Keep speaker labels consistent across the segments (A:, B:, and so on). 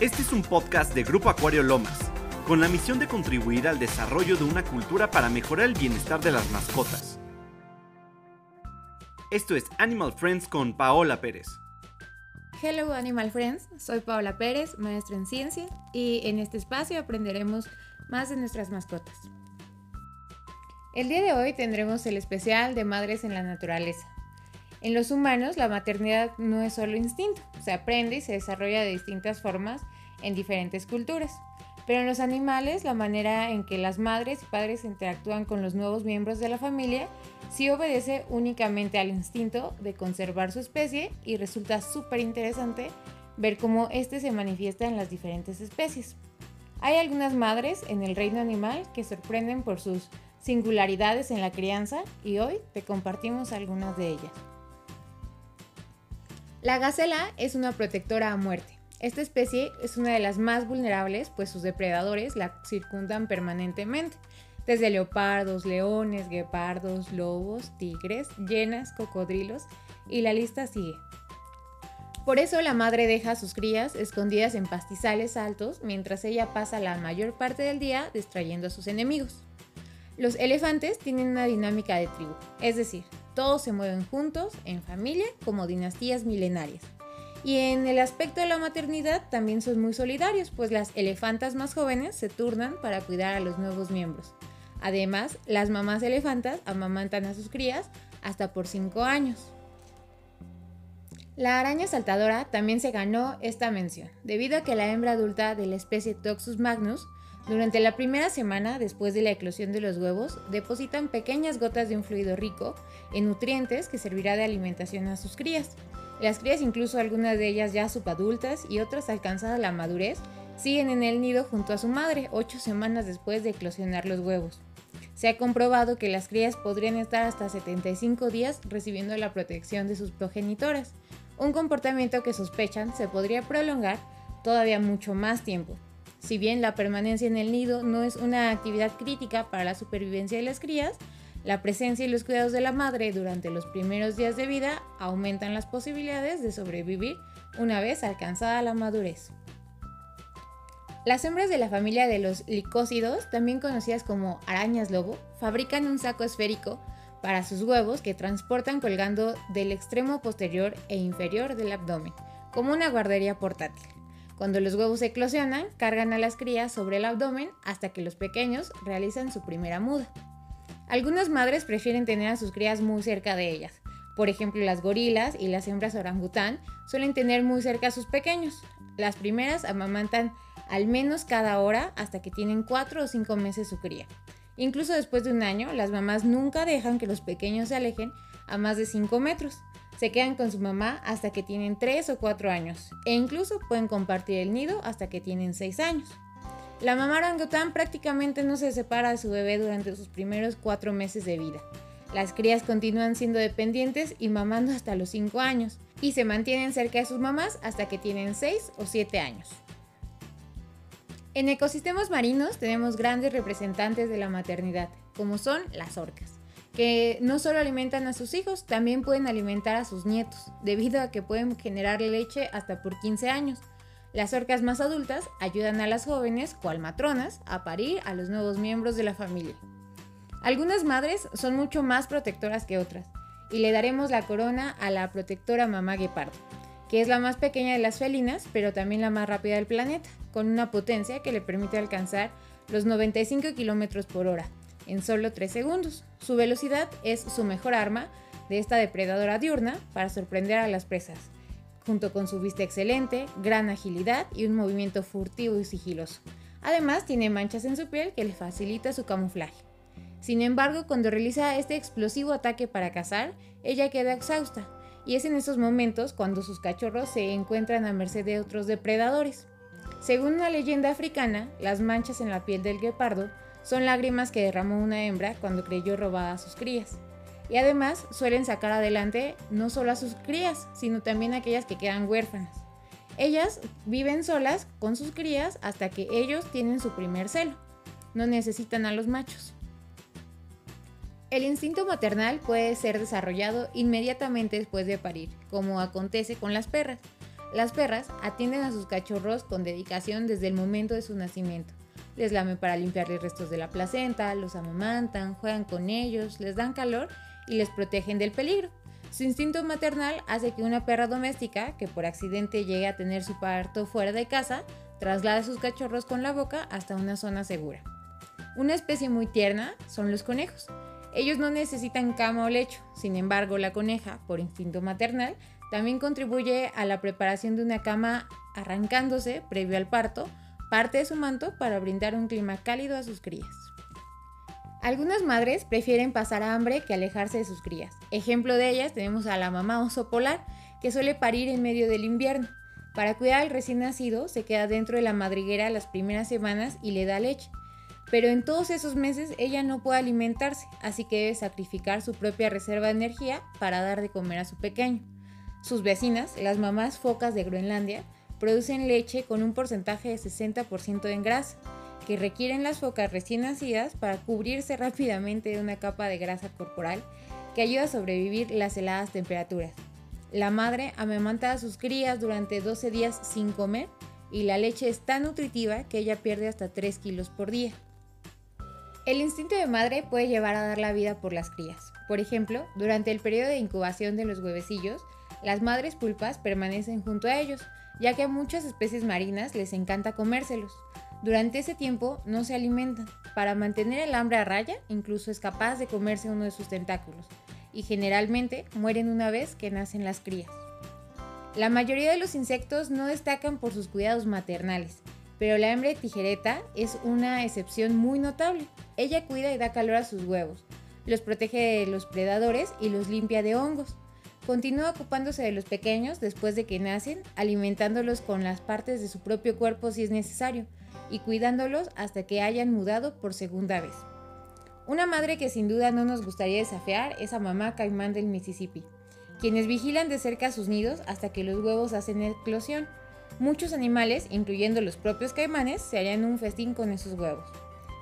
A: Este es un podcast de Grupo Acuario Lomas, con la misión de contribuir al desarrollo de una cultura para mejorar el bienestar de las mascotas. Esto es Animal Friends con Paola Pérez.
B: Hello Animal Friends, soy Paola Pérez, maestra en ciencia, y en este espacio aprenderemos más de nuestras mascotas. El día de hoy tendremos el especial de Madres en la Naturaleza. En los humanos la maternidad no es solo instinto, se aprende y se desarrolla de distintas formas en diferentes culturas. Pero en los animales la manera en que las madres y padres interactúan con los nuevos miembros de la familia sí obedece únicamente al instinto de conservar su especie y resulta súper interesante ver cómo este se manifiesta en las diferentes especies. Hay algunas madres en el reino animal que sorprenden por sus singularidades en la crianza y hoy te compartimos algunas de ellas. La gacela es una protectora a muerte. Esta especie es una de las más vulnerables, pues sus depredadores la circundan permanentemente, desde leopardos, leones, guepardos, lobos, tigres, llenas, cocodrilos, y la lista sigue. Por eso la madre deja a sus crías escondidas en pastizales altos mientras ella pasa la mayor parte del día distrayendo a sus enemigos. Los elefantes tienen una dinámica de tribu, es decir, todos se mueven juntos, en familia, como dinastías milenarias. Y en el aspecto de la maternidad también son muy solidarios, pues las elefantas más jóvenes se turnan para cuidar a los nuevos miembros. Además, las mamás elefantas amamantan a sus crías hasta por 5 años. La araña saltadora también se ganó esta mención, debido a que la hembra adulta de la especie Toxus magnus durante la primera semana después de la eclosión de los huevos, depositan pequeñas gotas de un fluido rico en nutrientes que servirá de alimentación a sus crías. Las crías, incluso algunas de ellas ya subadultas y otras alcanzadas la madurez, siguen en el nido junto a su madre ocho semanas después de eclosionar los huevos. Se ha comprobado que las crías podrían estar hasta 75 días recibiendo la protección de sus progenitoras, un comportamiento que sospechan se podría prolongar todavía mucho más tiempo, si bien la permanencia en el nido no es una actividad crítica para la supervivencia de las crías, la presencia y los cuidados de la madre durante los primeros días de vida aumentan las posibilidades de sobrevivir una vez alcanzada la madurez. Las hembras de la familia de los licócidos, también conocidas como arañas lobo, fabrican un saco esférico para sus huevos que transportan colgando del extremo posterior e inferior del abdomen, como una guardería portátil. Cuando los huevos eclosionan, cargan a las crías sobre el abdomen hasta que los pequeños realizan su primera muda. Algunas madres prefieren tener a sus crías muy cerca de ellas. Por ejemplo, las gorilas y las hembras orangután suelen tener muy cerca a sus pequeños. Las primeras amamantan al menos cada hora hasta que tienen 4 o 5 meses su cría. Incluso después de un año, las mamás nunca dejan que los pequeños se alejen a más de 5 metros se quedan con su mamá hasta que tienen 3 o 4 años e incluso pueden compartir el nido hasta que tienen 6 años. La mamá orangután prácticamente no se separa de su bebé durante sus primeros 4 meses de vida. Las crías continúan siendo dependientes y mamando hasta los 5 años y se mantienen cerca de sus mamás hasta que tienen 6 o 7 años. En ecosistemas marinos tenemos grandes representantes de la maternidad, como son las orcas que no solo alimentan a sus hijos, también pueden alimentar a sus nietos, debido a que pueden generar leche hasta por 15 años. Las orcas más adultas ayudan a las jóvenes, cual matronas, a parir a los nuevos miembros de la familia. Algunas madres son mucho más protectoras que otras, y le daremos la corona a la protectora mamá guepardo, que es la más pequeña de las felinas, pero también la más rápida del planeta, con una potencia que le permite alcanzar los 95 km por hora, en solo 3 segundos. Su velocidad es su mejor arma de esta depredadora diurna para sorprender a las presas, junto con su vista excelente, gran agilidad y un movimiento furtivo y sigiloso. Además, tiene manchas en su piel que le facilita su camuflaje. Sin embargo, cuando realiza este explosivo ataque para cazar, ella queda exhausta, y es en esos momentos cuando sus cachorros se encuentran a merced de otros depredadores. Según una leyenda africana, las manchas en la piel del guepardo son lágrimas que derramó una hembra cuando creyó robada a sus crías. Y además suelen sacar adelante no solo a sus crías, sino también a aquellas que quedan huérfanas. Ellas viven solas con sus crías hasta que ellos tienen su primer celo. No necesitan a los machos. El instinto maternal puede ser desarrollado inmediatamente después de parir, como acontece con las perras. Las perras atienden a sus cachorros con dedicación desde el momento de su nacimiento. Les lamen para limpiarles restos de la placenta, los amamantan, juegan con ellos, les dan calor y les protegen del peligro. Su instinto maternal hace que una perra doméstica, que por accidente llegue a tener su parto fuera de casa, traslade sus cachorros con la boca hasta una zona segura. Una especie muy tierna son los conejos. Ellos no necesitan cama o lecho, sin embargo la coneja, por instinto maternal, también contribuye a la preparación de una cama arrancándose, previo al parto, parte de su manto para brindar un clima cálido a sus crías. Algunas madres prefieren pasar hambre que alejarse de sus crías. Ejemplo de ellas tenemos a la mamá oso polar, que suele parir en medio del invierno. Para cuidar al recién nacido, se queda dentro de la madriguera las primeras semanas y le da leche. Pero en todos esos meses ella no puede alimentarse, así que debe sacrificar su propia reserva de energía para dar de comer a su pequeño. Sus vecinas, las mamás focas de Groenlandia, producen leche con un porcentaje de 60% en grasa, que requieren las focas recién nacidas para cubrirse rápidamente de una capa de grasa corporal que ayuda a sobrevivir las heladas temperaturas. La madre amamanta a sus crías durante 12 días sin comer y la leche es tan nutritiva que ella pierde hasta 3 kilos por día. El instinto de madre puede llevar a dar la vida por las crías. Por ejemplo, durante el periodo de incubación de los huevecillos, las madres pulpas permanecen junto a ellos, ya que a muchas especies marinas les encanta comérselos. Durante ese tiempo no se alimentan. Para mantener el hambre a raya, incluso es capaz de comerse uno de sus tentáculos, y generalmente mueren una vez que nacen las crías. La mayoría de los insectos no destacan por sus cuidados maternales, pero la hembra de tijereta es una excepción muy notable. Ella cuida y da calor a sus huevos, los protege de los predadores y los limpia de hongos. Continúa ocupándose de los pequeños después de que nacen, alimentándolos con las partes de su propio cuerpo si es necesario, y cuidándolos hasta que hayan mudado por segunda vez. Una madre que sin duda no nos gustaría desafiar es a mamá caimán del Mississippi, quienes vigilan de cerca sus nidos hasta que los huevos hacen eclosión. Muchos animales, incluyendo los propios caimanes, se harían un festín con esos huevos.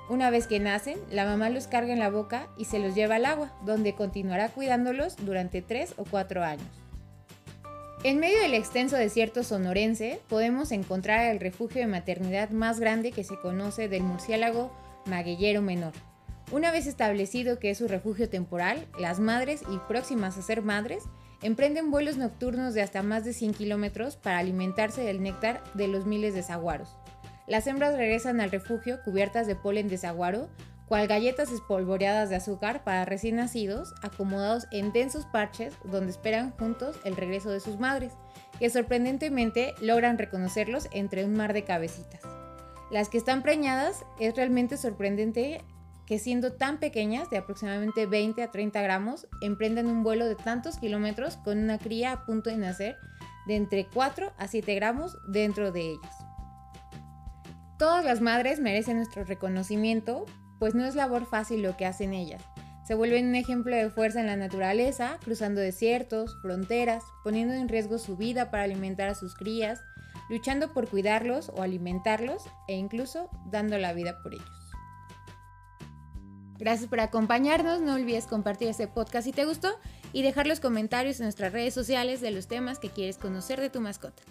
B: Una vez que nacen, la mamá los carga en la boca y se los lleva al agua, donde continuará cuidándolos durante 3 o 4 años. En medio del extenso desierto sonorense podemos encontrar el refugio de maternidad más grande que se conoce del murciélago maguellero menor. Una vez establecido que es su refugio temporal, las madres y próximas a ser madres emprenden vuelos nocturnos de hasta más de 100 kilómetros para alimentarse del néctar de los miles de saguaros. Las hembras regresan al refugio cubiertas de polen de saguaro, cual galletas espolvoreadas de azúcar para recién nacidos, acomodados en densos parches donde esperan juntos el regreso de sus madres, que sorprendentemente logran reconocerlos entre un mar de cabecitas. Las que están preñadas es realmente sorprendente que siendo tan pequeñas, de aproximadamente 20 a 30 gramos, emprendan un vuelo de tantos kilómetros con una cría a punto de nacer de entre 4 a 7 gramos dentro de ellas. Todas las madres merecen nuestro reconocimiento pues no es labor fácil lo que hacen ellas. Se vuelven un ejemplo de fuerza en la naturaleza, cruzando desiertos, fronteras, poniendo en riesgo su vida para alimentar a sus crías, luchando por cuidarlos o alimentarlos e incluso dando la vida por ellos. Gracias por acompañarnos, no olvides compartir este podcast si te gustó y dejar los comentarios en nuestras redes sociales de los temas que quieres conocer de tu mascota.